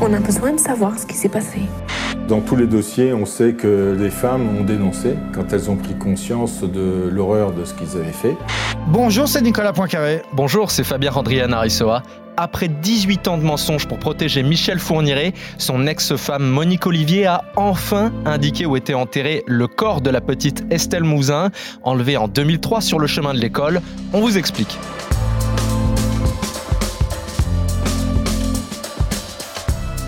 On a besoin de savoir ce qui s'est passé. Dans tous les dossiers, on sait que les femmes ont dénoncé quand elles ont pris conscience de l'horreur de ce qu'ils avaient fait. Bonjour, c'est Nicolas Poincaré. Bonjour, c'est Fabien Andrian Arissoa. Après 18 ans de mensonges pour protéger Michel Fourniret, son ex-femme Monique Olivier a enfin indiqué où était enterré le corps de la petite Estelle Mouzin, enlevée en 2003 sur le chemin de l'école. On vous explique.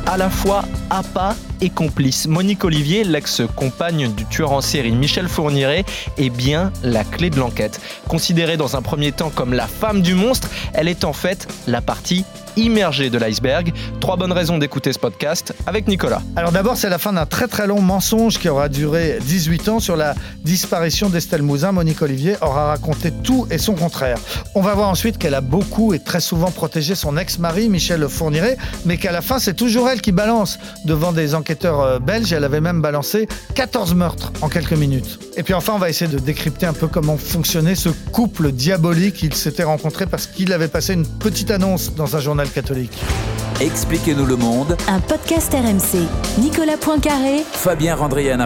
À la fois appât et complice. Monique Olivier, l'ex-compagne du tueur en série Michel Fourniret, est bien la clé de l'enquête. Considérée dans un premier temps comme la femme du monstre, elle est en fait la partie immergée de l'iceberg. Trois bonnes raisons d'écouter ce podcast avec Nicolas. Alors d'abord, c'est la fin d'un très très long mensonge qui aura duré 18 ans sur la disparition d'Estelle Mouzin. Monique Olivier aura raconté tout et son contraire. On va voir ensuite qu'elle a beaucoup et très souvent protégé son ex-mari, Michel Fourniret, mais qu'à la fin, c'est toujours elle qui balance devant des enquêteurs euh, belges. Elle avait même balancé 14 meurtres en quelques minutes. Et puis enfin, on va essayer de décrypter un peu comment fonctionnait ce couple diabolique. Ils s'étaient rencontrés parce qu'il avait passé une petite annonce dans un journal catholique. Expliquez-nous le monde. Un podcast RMC. Nicolas Poincaré. Fabien Randrian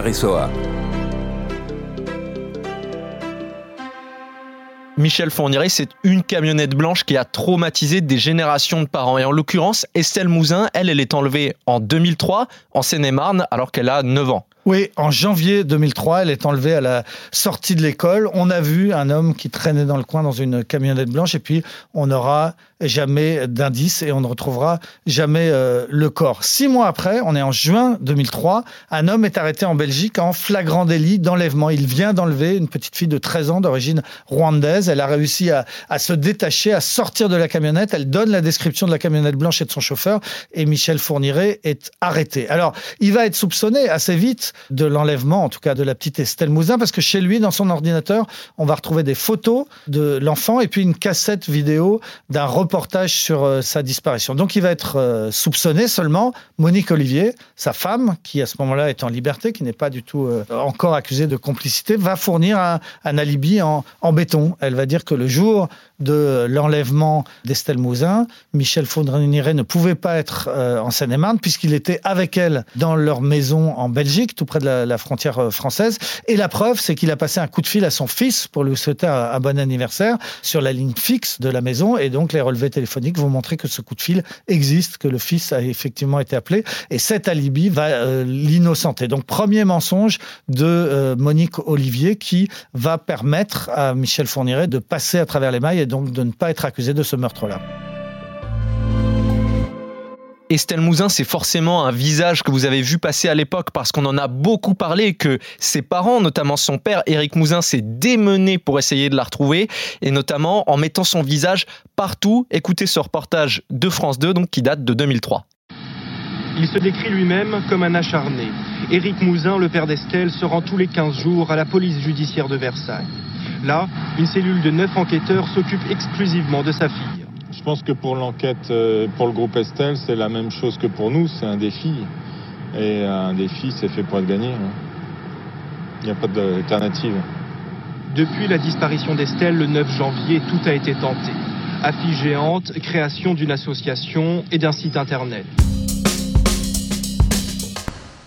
Michel Fourniret, c'est une camionnette blanche qui a traumatisé des générations de parents. Et en l'occurrence, Estelle Mouzin, elle, elle est enlevée en 2003 en Seine-et-Marne alors qu'elle a 9 ans. Oui, en janvier 2003, elle est enlevée à la sortie de l'école. On a vu un homme qui traînait dans le coin dans une camionnette blanche et puis on n'aura jamais d'indice et on ne retrouvera jamais euh, le corps. Six mois après, on est en juin 2003, un homme est arrêté en Belgique en flagrant délit d'enlèvement. Il vient d'enlever une petite fille de 13 ans d'origine rwandaise. Elle a réussi à, à se détacher, à sortir de la camionnette. Elle donne la description de la camionnette blanche et de son chauffeur et Michel Fourniret est arrêté. Alors, il va être soupçonné assez vite de l'enlèvement, en tout cas de la petite Estelle Mouzin, parce que chez lui, dans son ordinateur, on va retrouver des photos de l'enfant et puis une cassette vidéo d'un reportage sur euh, sa disparition. Donc il va être euh, soupçonné seulement. Monique Olivier, sa femme, qui à ce moment-là est en liberté, qui n'est pas du tout euh, encore accusée de complicité, va fournir un, alibi en, béton. Elle va dire que le jour de l'enlèvement d'Estelle Mouzin, Michel Fourniret ne pouvait pas être en Seine-et-Marne puisqu'il était avec elle dans leur maison en Belgique, près de la, frontière euh, française. Et la preuve, c'est qu'il a passé un coup de fil à son fils pour lui souhaiter un, bon anniversaire sur la ligne fixe de la maison. Et donc, les relevés téléphoniques vont montrer que ce coup de fil existe, que le fils a effectivement été appelé. Et cet alibi va euh, l'innocenter. Donc, premier mensonge de euh, Monique Olivier qui va permettre à Michel Fourniret de passer à travers les mailles et donc de ne pas être accusé de ce meurtre-là. Estelle Mouzin, c'est forcément un visage que vous avez vu passer à l'époque parce qu'on en a beaucoup parlé que ses parents, notamment son père, Éric Mouzin, s'est démené pour essayer de la retrouver et notamment en mettant son visage partout. Écoutez ce reportage de France 2 donc, qui date de 2003. Il se décrit lui-même comme un acharné. Éric Mouzin, le père d'Estelle, se rend tous les 15 jours à la police judiciaire de Versailles. Là, une cellule de 9 enquêteurs s'occupe exclusivement de sa fille. Je pense que pour l'enquête, euh, pour le groupe Estelle, c'est la même chose que pour nous, c'est un défi. Et un défi, c'est fait pour être gagné. Hein. Il n'y a pas d'alternative. Depuis la disparition d'Estelle le 9 janvier, tout a été tenté. Affiche géante, création d'une association et d'un site internet.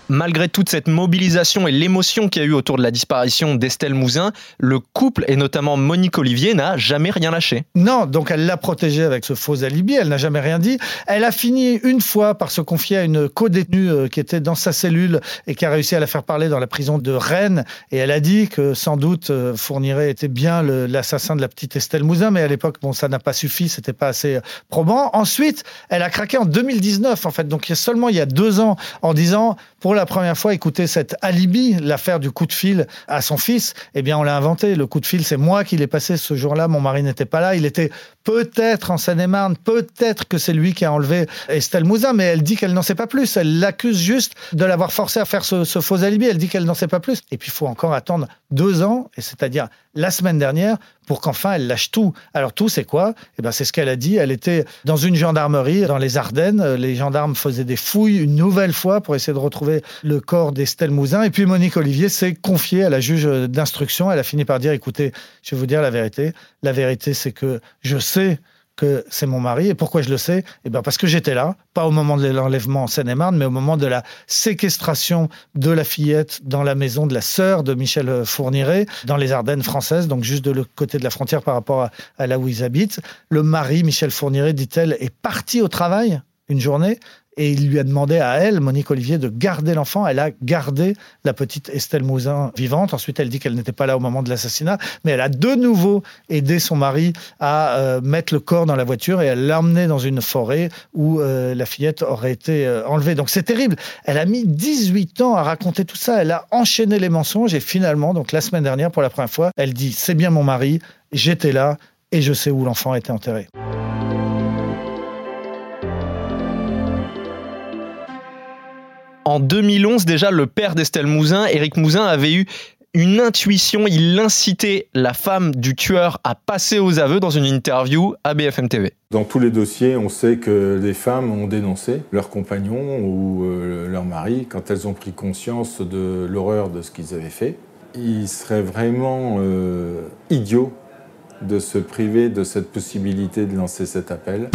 Malgré toute cette mobilisation et l'émotion qu'il y a eu autour de la disparition d'Estelle Mouzin, le couple, et notamment Monique Olivier, n'a jamais rien lâché. Non, donc elle l'a protégée avec ce faux alibi, elle n'a jamais rien dit. Elle a fini une fois par se confier à une co-détenue euh, qui était dans sa cellule et qui a réussi à la faire parler dans la prison de Rennes. Et elle a dit que sans doute euh, Fourniret était bien l'assassin de la petite Estelle Mouzin, mais à l'époque, bon, ça n'a pas suffi, c'était pas assez probant. Ensuite, elle a craqué en 2019, en fait, donc seulement il y a deux ans, en disant, pour la première fois écouter cet alibi, l'affaire du coup de fil à son fils, eh bien, on l'a inventé. Le coup de fil, c'est moi qui l'ai passé ce jour-là. Mon mari n'était pas là. Il était peut-être en Seine-et-Marne. Peut-être que c'est lui qui a enlevé Estelle Mouzin, mais elle dit qu'elle n'en sait pas plus. Elle l'accuse juste de l'avoir forcé à faire ce, ce faux alibi. Elle dit qu'elle n'en sait pas plus. Et puis, il faut encore attendre deux ans, et c'est-à-dire la semaine dernière, pour qu'enfin elle lâche tout. Alors tout, c'est quoi? Eh ben, c'est ce qu'elle a dit. Elle était dans une gendarmerie dans les Ardennes. Les gendarmes faisaient des fouilles une nouvelle fois pour essayer de retrouver le corps d'Estelle Mouzin. Et puis Monique Olivier s'est confiée à la juge d'instruction. Elle a fini par dire, écoutez, je vais vous dire la vérité. La vérité, c'est que je sais que c'est mon mari. Et pourquoi je le sais? Eh ben parce que j'étais là, pas au moment de l'enlèvement en Seine-et-Marne, mais au moment de la séquestration de la fillette dans la maison de la sœur de Michel Fourniret, dans les Ardennes françaises, donc juste de l'autre côté de la frontière par rapport à, à là où ils habitent. Le mari, Michel Fourniret, dit-elle, est parti au travail une journée et il lui a demandé à elle, Monique Olivier, de garder l'enfant. Elle a gardé la petite Estelle Mouzin vivante. Ensuite, elle dit qu'elle n'était pas là au moment de l'assassinat, mais elle a de nouveau aidé son mari à euh, mettre le corps dans la voiture et elle l'a emmené dans une forêt où euh, la fillette aurait été euh, enlevée. Donc c'est terrible. Elle a mis 18 ans à raconter tout ça. Elle a enchaîné les mensonges et finalement, donc la semaine dernière, pour la première fois, elle dit c'est bien mon mari, j'étais là et je sais où l'enfant était enterré. En 2011, déjà, le père d'Estelle Mouzin, Éric Mouzin, avait eu une intuition. Il incitait la femme du tueur à passer aux aveux dans une interview à BFM TV. Dans tous les dossiers, on sait que les femmes ont dénoncé leurs compagnons ou euh, leur mari quand elles ont pris conscience de l'horreur de ce qu'ils avaient fait. Il serait vraiment euh, idiot de se priver de cette possibilité de lancer cet appel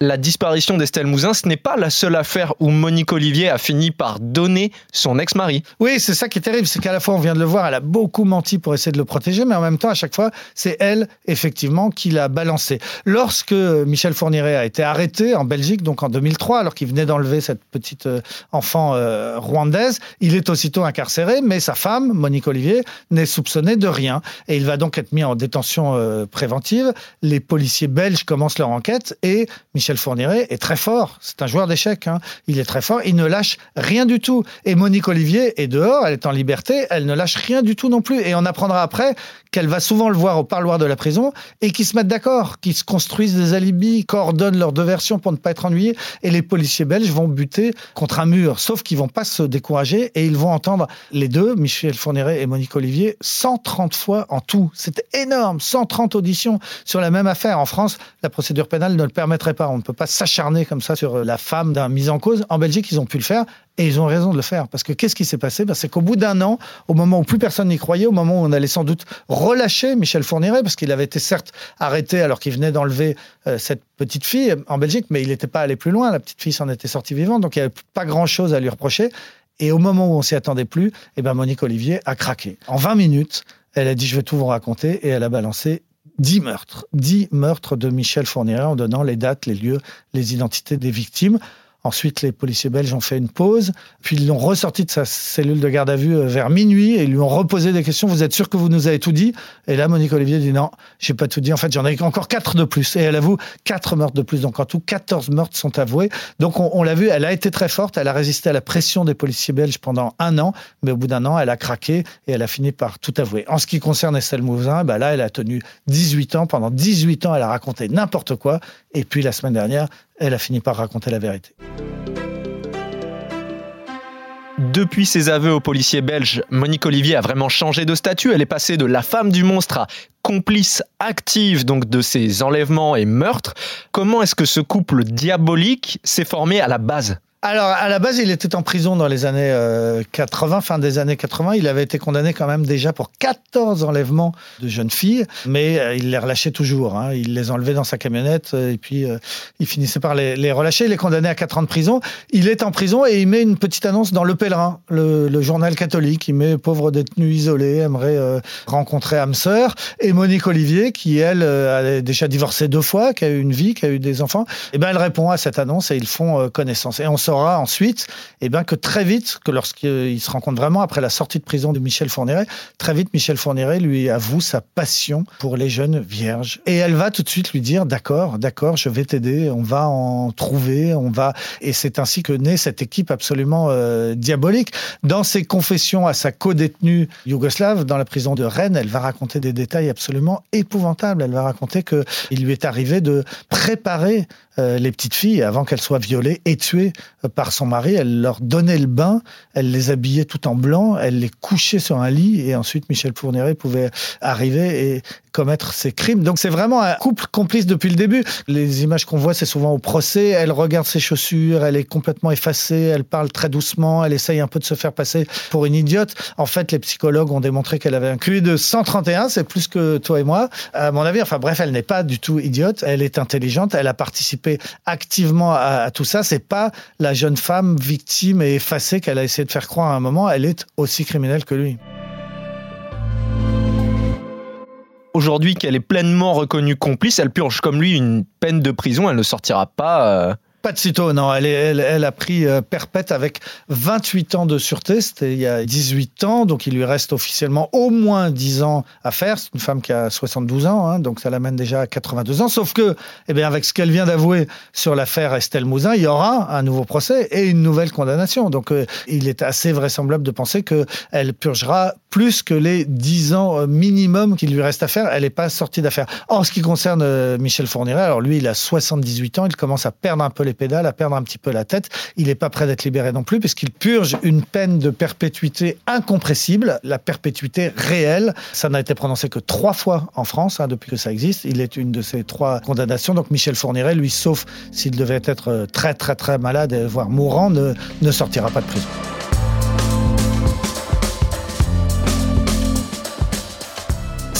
la disparition d'Estelle Mouzin, ce n'est pas la seule affaire où Monique Olivier a fini par donner son ex-mari. Oui, c'est ça qui est terrible, c'est qu'à la fois, on vient de le voir, elle a beaucoup menti pour essayer de le protéger, mais en même temps, à chaque fois, c'est elle, effectivement, qui l'a balancé. Lorsque Michel Fourniret a été arrêté en Belgique, donc en 2003, alors qu'il venait d'enlever cette petite euh, enfant euh, rwandaise, il est aussitôt incarcéré, mais sa femme, Monique Olivier, n'est soupçonnée de rien. Et il va donc être mis en détention euh, préventive. Les policiers belges commencent leur enquête et Michel Michel Fourniret est très fort. C'est un joueur d'échecs. Hein. Il est très fort. Il ne lâche rien du tout. Et Monique Olivier est dehors. Elle est en liberté. Elle ne lâche rien du tout non plus. Et on apprendra après qu'elle va souvent le voir au parloir de la prison et qu'ils se mettent d'accord, qu'ils se construisent des alibis, coordonnent leurs deux versions pour ne pas être ennuyés. Et les policiers belges vont buter contre un mur. Sauf qu'ils vont pas se décourager et ils vont entendre les deux, Michel Fourniret et Monique Olivier, 130 fois en tout. C'était énorme. 130 auditions sur la même affaire. En France, la procédure pénale ne le permettrait pas. Ne peut pas s'acharner comme ça sur la femme d'un mis en cause. En Belgique, ils ont pu le faire et ils ont raison de le faire. Parce que qu'est-ce qui s'est passé? Ben, C'est qu'au bout d'un an, au moment où plus personne n'y croyait, au moment où on allait sans doute relâcher Michel Fourniret, parce qu'il avait été certes arrêté alors qu'il venait d'enlever euh, cette petite fille en Belgique, mais il n'était pas allé plus loin. La petite fille s'en était sortie vivante, donc il n'y avait pas grand-chose à lui reprocher. Et au moment où on s'y attendait plus, eh ben Monique Olivier a craqué. En 20 minutes, elle a dit je vais tout vous raconter et elle a balancé 10 meurtres, 10 meurtres de Michel Fournier en donnant les dates, les lieux, les identités des victimes. Ensuite, les policiers belges ont fait une pause, puis ils l'ont ressorti de sa cellule de garde à vue euh, vers minuit et ils lui ont reposé des questions. Vous êtes sûr que vous nous avez tout dit? Et là, Monique Olivier dit non, j'ai pas tout dit. En fait, j'en ai encore quatre de plus. Et elle avoue quatre meurtres de plus. Donc en tout, 14 meurtres sont avoués. Donc on, l'a vu, elle a été très forte. Elle a résisté à la pression des policiers belges pendant un an, mais au bout d'un an, elle a craqué et elle a fini par tout avouer. En ce qui concerne Estelle Mouzin, bah là, elle a tenu 18 ans. Pendant 18 ans, elle a raconté n'importe quoi. Et puis la semaine dernière, elle a fini par raconter la vérité. Depuis ses aveux aux policiers belges, Monique Olivier a vraiment changé de statut. Elle est passée de la femme du monstre à complice active donc de ces enlèvements et meurtres. Comment est-ce que ce couple diabolique s'est formé à la base? Alors, à la base, il était en prison dans les années 80, euh, fin des années 80. Il avait été condamné quand même déjà pour 14 enlèvements de jeunes filles, mais euh, il les relâchait toujours. Hein. Il les enlevait dans sa camionnette euh, et puis il finissait par les, relâcher. Il est condamné à 4 ans de prison. Il est en prison et il met une petite annonce dans Le Pèlerin, le, journal catholique. Il met pauvre détenu isolé, aimerait rencontrer âme sœur. Et Monique Olivier, qui elle a déjà divorcé deux fois, qui a eu une vie, qui a eu des enfants, eh ben elle répond à cette annonce et ils font connaissance. Et on ensuite eh ben, que très vite, que lorsqu'il se rencontre vraiment après la sortie de prison de Michel Fourniret, très vite Michel Fourniret lui avoue sa passion pour les jeunes vierges. Et elle va tout de suite lui dire d'accord, d'accord, je vais t'aider, on va en trouver, on va. Et c'est ainsi que naît cette équipe absolument euh, diabolique. Dans ses confessions à sa co-détenue yougoslave dans la prison de Rennes, elle va raconter des détails absolument épouvantables. Elle va raconter que il lui est arrivé de préparer euh, les petites filles avant qu'elles soient violées et tuées par son mari. Elle leur donnait le bain, elle les habillait tout en blanc, elle les couchait sur un lit et ensuite Michel Fourniret pouvait arriver et commettre ses crimes. Donc c'est vraiment un couple complice depuis le début. Les images qu'on voit, c'est souvent au procès. Elle regarde ses chaussures, elle est complètement effacée, elle parle très doucement, elle essaye un peu de se faire passer pour une idiote. En fait, les psychologues ont démontré qu'elle avait un QI de 131, c'est plus que toi et moi, à mon avis. Enfin bref, elle n'est pas du tout idiote, elle est intelligente, elle a participé activement à, tout ça. C'est pas la jeune femme victime et effacée qu'elle a essayé de faire croire à un moment, elle est aussi criminelle que lui. Aujourd'hui qu'elle est pleinement reconnue complice, elle purge comme lui une peine de prison, elle ne sortira pas. Pas de sitôt, non. Elle, a pris euh, perpète avec 28 ans de sûreté. C'était il y a 18 ans, donc il lui reste officiellement au moins 10 ans à faire. C'est une femme qui a 72 ans, hein, donc ça l'amène déjà à 82 ans. Sauf que, eh bien, avec ce qu'elle vient d'avouer sur l'affaire Estelle Mouzin, il y aura un nouveau procès et une nouvelle condamnation. Donc, euh, il est assez vraisemblable de penser qu'elle purgera plus que les 10 ans euh, minimum qu'il lui reste à faire. Elle n'est pas sortie d'affaire. En ce qui concerne Michel Fourniret, alors lui, il a 78 ans, il commence à perdre un peu les pédales, à perdre un petit peu la tête. Il n'est pas prêt d'être libéré non plus, puisqu'il purge une peine de perpétuité incompressible, la perpétuité réelle. Ça n'a été prononcé que trois fois en France, hein, depuis que ça existe. Il est une de ces trois condamnations. Donc Michel Fourniret, lui, sauf s'il devait être euh, très très très malade, voire mourant, ne sortira pas de prison.